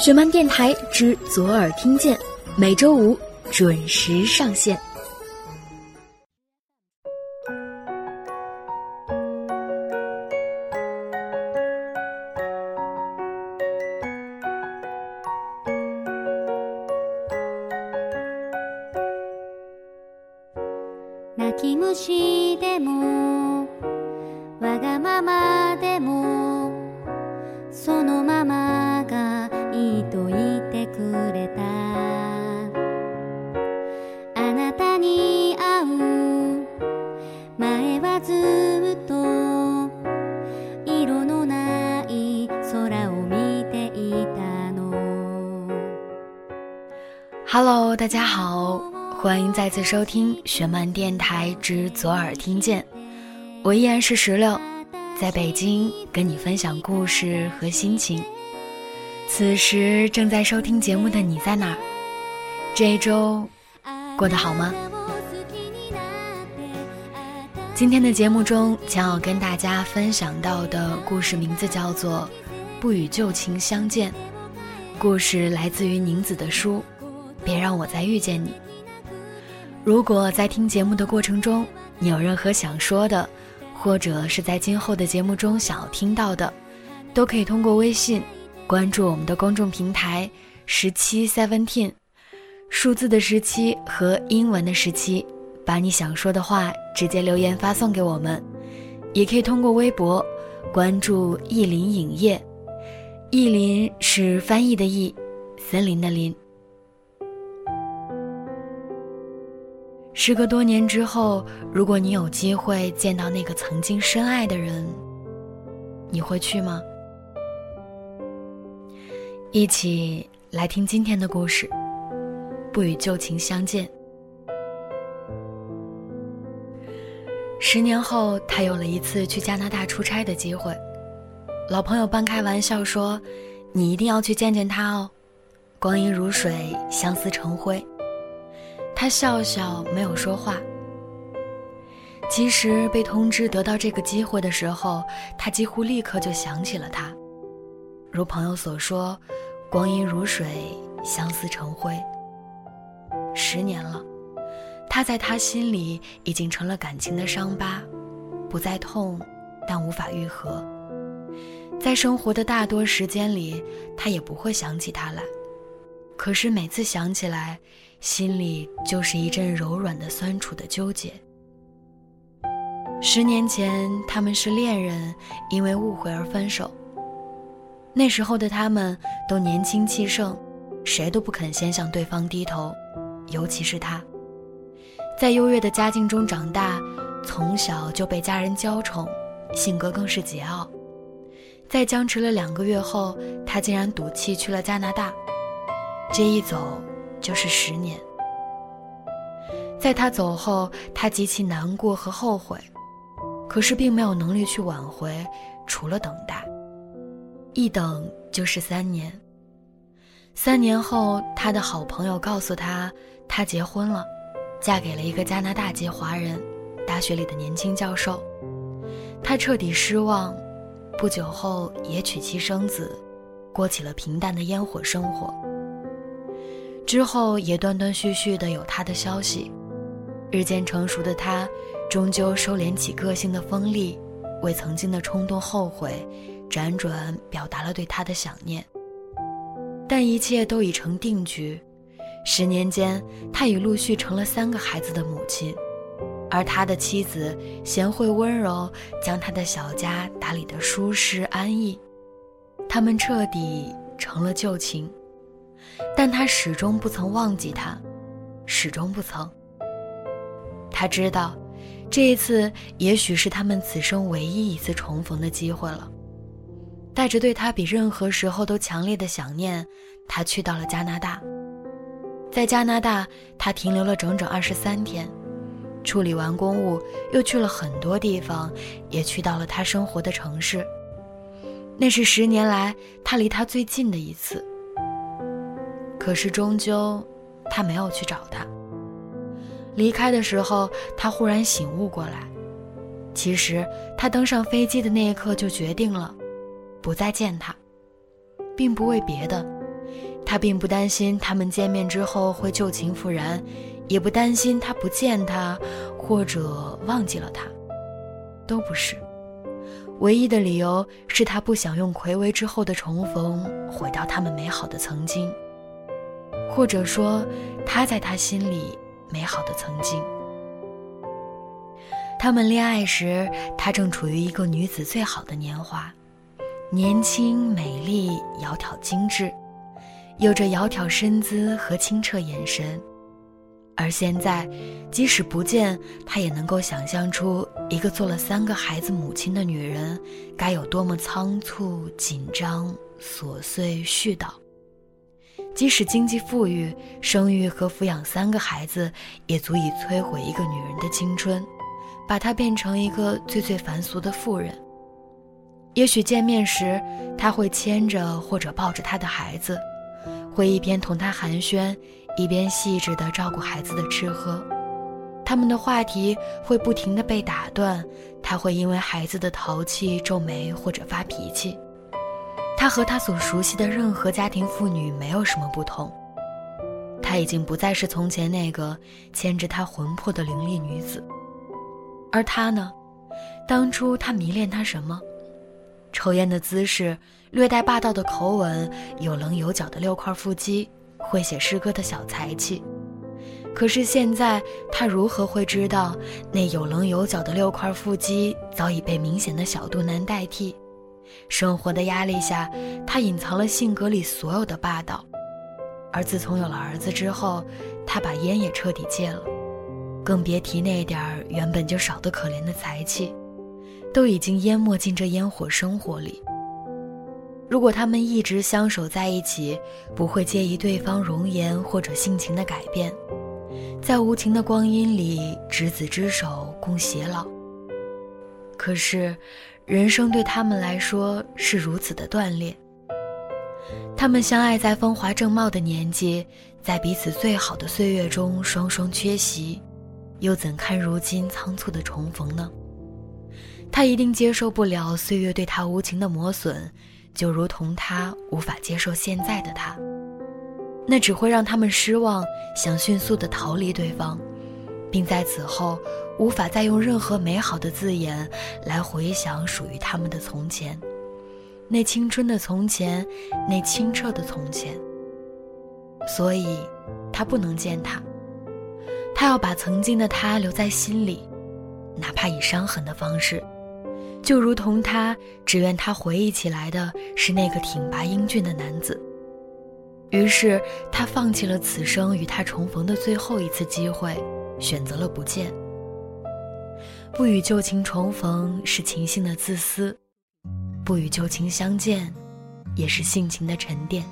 雪漫电台之左耳听见，每周五准时上线。泣き虫でもわがままでもそのままがいいと言って くれたあなたに会う前はずっと色のない空を見ていたの Hello，大家好，欢迎再次收听雪漫电台之左耳听见，我依然是石榴，在北京跟你分享故事和心情。 此时正在收听节目的你在哪儿？这一周过得好吗？今天的节目中将要跟大家分享到的故事名字叫做《不与旧情相见》，故事来自于宁子的书《别让我再遇见你》。如果在听节目的过程中，你有任何想说的，或者是在今后的节目中想要听到的，都可以通过微信关注我们的公众平台“十七 Seventeen”，数字的十七和英文的十七，把你想说的话直接留言发送给我们。也可以通过微博关注“意林影业”，意林是翻译的意，森林的林。时隔多年之后，如果你有机会见到那个曾经深爱的人，你会去吗？一起来听今天的故事，不与旧情相见。十年后，他有了一次去加拿大出差的机会，老朋友半开玩笑说：“你一定要去见见他哦，光阴如水，相思成灰。”他笑笑，没有说话。其实被通知得到这个机会的时候，他几乎立刻就想起了他。如朋友所说，光阴如水，相思成灰。十年了，他在他心里已经成了感情的伤疤，不再痛，但无法愈合。在生活的大多时间里，他也不会想起他来。可是每次想起来，心里就是一阵柔软的酸楚的纠结。十年前，他们是恋人，因为误会而分手。那时候的他们都年轻气盛，谁都不肯先向对方低头，尤其是他。在优越的家境中长大，从小就被家人娇宠，性格更是桀骜。在僵持了两个月后，他竟然赌气去了加拿大。这一走就是十年。在他走后，他极其难过和后悔，可是并没有能力去挽回，除了等待。一等就是三年。三年后，他的好朋友告诉他，他结婚了，嫁给了一个加拿大籍华人，大学里的年轻教授。他彻底失望，不久后也娶妻生子，过起了平淡的烟火生活。之后也断断续续的有他的消息，日渐成熟的他，终究收敛起个性的锋利，为曾经的冲动后悔，辗转表达了对他的想念。但一切都已成定局，十年间，他已陆续成了三个孩子的母亲，而他的妻子贤惠温柔，将他的小家打理得舒适安逸，他们彻底成了旧情。但他始终不曾忘记他，始终不曾。他知道，这一次也许是他们此生唯一一次重逢的机会了。带着对他比任何时候都强烈的想念，他去到了加拿大。在加拿大，他停留了整整二十三天，处理完公务，又去了很多地方，也去到了他生活的城市。那是十年来他离他最近的一次。可是终究，他没有去找他。离开的时候，他忽然醒悟过来，其实他登上飞机的那一刻就决定了，不再见他，并不为别的，他并不担心他们见面之后会旧情复燃，也不担心他不见他或者忘记了他，都不是。唯一的理由是他不想用魁违之后的重逢毁掉他们美好的曾经，或者说他在他心里美好的曾经。他们恋爱时，他正处于一个女子最好的年华，年轻、美丽、窈窕、精致，有着窈窕身姿和清澈眼神。而现在，即使不见，他也能够想象出一个做了三个孩子母亲的女人，该有多么仓促、紧张、琐碎、絮叨。即使经济富裕，生育和抚养三个孩子，也足以摧毁一个女人的青春。把她变成一个最最凡俗的妇人。也许见面时，他会牵着或者抱着他的孩子，会一边同他寒暄，一边细致地照顾孩子的吃喝。他们的话题会不停地被打断，他会因为孩子的淘气皱眉或者发脾气。他和他所熟悉的任何家庭妇女没有什么不同。他已经不再是从前那个牵着他魂魄的伶俐女子。而他呢？当初他迷恋他什么？抽烟的姿势，略带霸道的口吻，有棱有角的六块腹肌，会写诗歌的小才气。可是现在，他如何会知道，那有棱有角的六块腹肌早已被明显的小肚腩代替？生活的压力下，他隐藏了性格里所有的霸道。而自从有了儿子之后，他把烟也彻底戒了。更别提那点儿原本就少得可怜的才气，都已经淹没进这烟火生活里。如果他们一直相守在一起，不会介意对方容颜或者性情的改变，在无情的光阴里执子之手共偕老。可是，人生对他们来说是如此的断裂。他们相爱在风华正茂的年纪，在彼此最好的岁月中双双缺席。又怎堪如今仓促的重逢呢？他一定接受不了岁月对他无情的磨损，就如同他无法接受现在的他。那只会让他们失望，想迅速的逃离对方，并在此后无法再用任何美好的字眼来回想属于他们的从前，那青春的从前，那清澈的从前。所以，他不能见他。他要把曾经的他留在心里，哪怕以伤痕的方式，就如同他只愿他回忆起来的是那个挺拔英俊的男子。于是他放弃了此生与他重逢的最后一次机会，选择了不见。不与旧情重逢是情性的自私，不与旧情相见，也是性情的沉淀。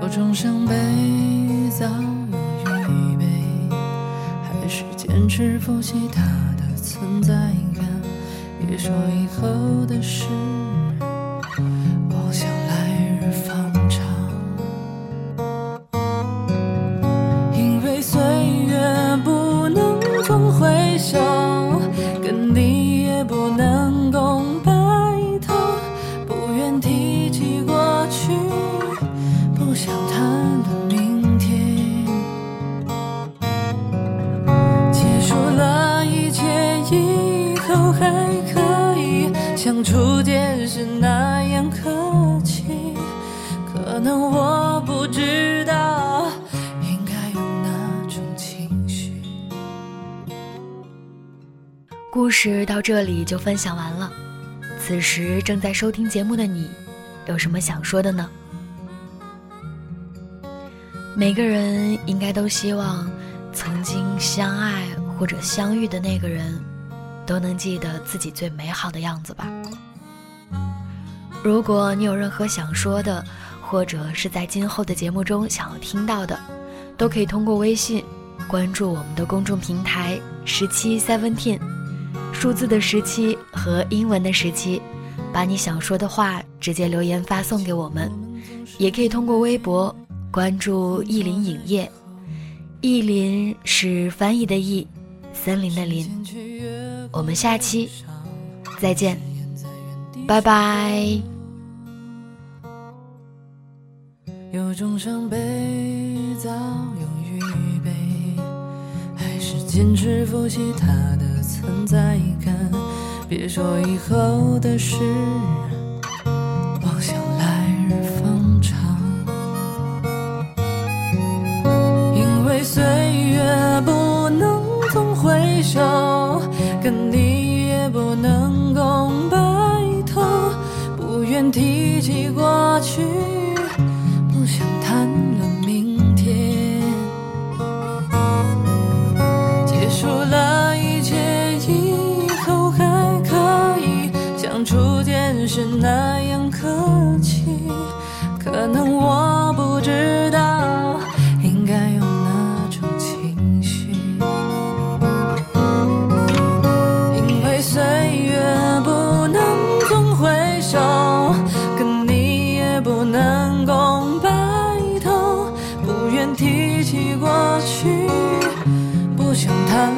有种伤悲早有预备，还是坚持复习它的存在感，别说以后的事。故事到这里就分享完了。此时正在收听节目的你，有什么想说的呢？每个人应该都希望，曾经相爱或者相遇的那个人，都能记得自己最美好的样子吧。如果你有任何想说的，或者是在今后的节目中想要听到的，都可以通过微信关注我们的公众平台十七 seventeen，数字的十七和英文的十七，把你想说的话直接留言发送给我们，也可以通过微博关注意林影业，意林是翻译的意，森林的林，我们下期再见，拜拜。有种伤悲早有预备，还是坚持复习它的存在感。别说以后的事，妄想来日方长。因为岁月不能总回首，跟你也不能共白头，不愿提起过去。是那样客气，可能我不知道应该用哪种情绪，因为岁月不能总回首，跟你也不能共白头，不愿提起过去，不想谈